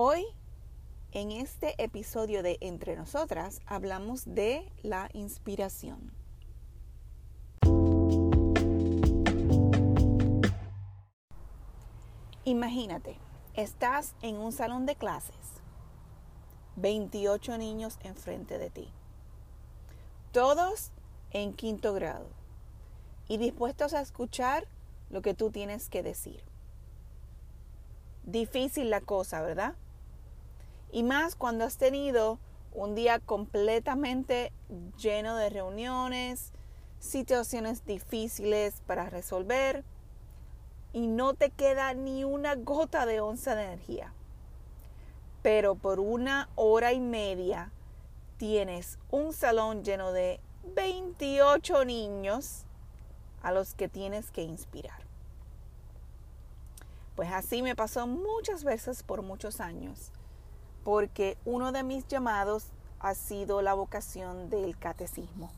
Hoy, en este episodio de Entre Nosotras, hablamos de la inspiración. Imagínate, estás en un salón de clases, 28 niños enfrente de ti, todos en quinto grado y dispuestos a escuchar lo que tú tienes que decir. Difícil la cosa, ¿verdad? Y más cuando has tenido un día completamente lleno de reuniones, situaciones difíciles para resolver y no te queda ni una gota de onza de energía. Pero por una hora y media tienes un salón lleno de 28 niños a los que tienes que inspirar. Pues así me pasó muchas veces por muchos años, porque uno de mis llamados ha sido la vocación del catecismo.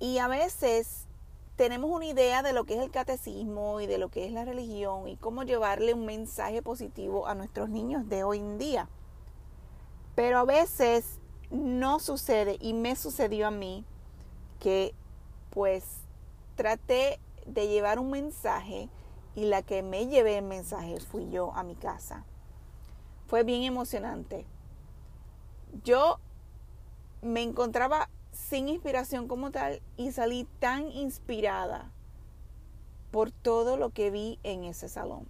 Y a veces tenemos una idea de lo que es el catecismo y de lo que es la religión y cómo llevarle un mensaje positivo a nuestros niños de hoy en día. Pero a veces no sucede y me sucedió a mí que pues traté de llevar un mensaje y la que me llevé el mensaje fui yo a mi casa. Fue bien emocionante. Yo me encontraba sin inspiración como tal y salí tan inspirada por todo lo que vi en ese salón.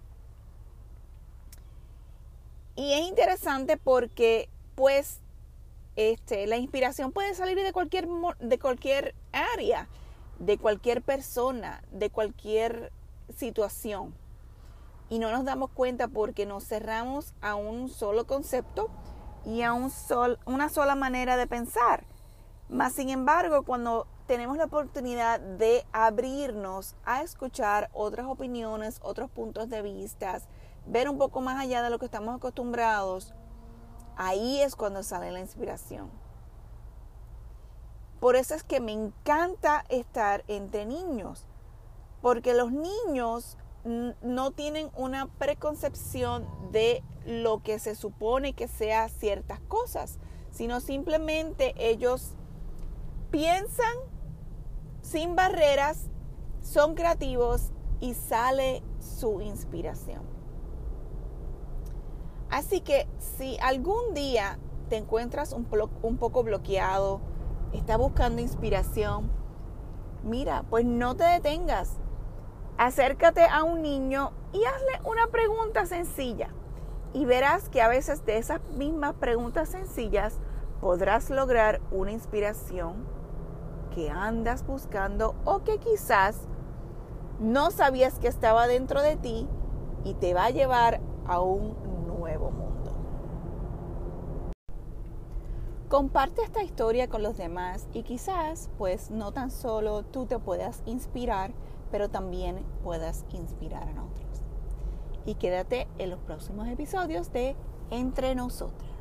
Y es interesante porque pues este, la inspiración puede salir de cualquier, de cualquier área de cualquier persona, de cualquier situación. Y no nos damos cuenta porque nos cerramos a un solo concepto y a un sol, una sola manera de pensar. Más sin embargo, cuando tenemos la oportunidad de abrirnos a escuchar otras opiniones, otros puntos de vista, ver un poco más allá de lo que estamos acostumbrados, ahí es cuando sale la inspiración. Por eso es que me encanta estar entre niños, porque los niños no tienen una preconcepción de lo que se supone que sea ciertas cosas, sino simplemente ellos piensan sin barreras, son creativos y sale su inspiración. Así que si algún día te encuentras un, un poco bloqueado, está buscando inspiración, mira, pues no te detengas. Acércate a un niño y hazle una pregunta sencilla. Y verás que a veces de esas mismas preguntas sencillas podrás lograr una inspiración que andas buscando o que quizás no sabías que estaba dentro de ti y te va a llevar a un nuevo mundo. Comparte esta historia con los demás y quizás pues no tan solo tú te puedas inspirar, pero también puedas inspirar a otros. Y quédate en los próximos episodios de Entre nosotras.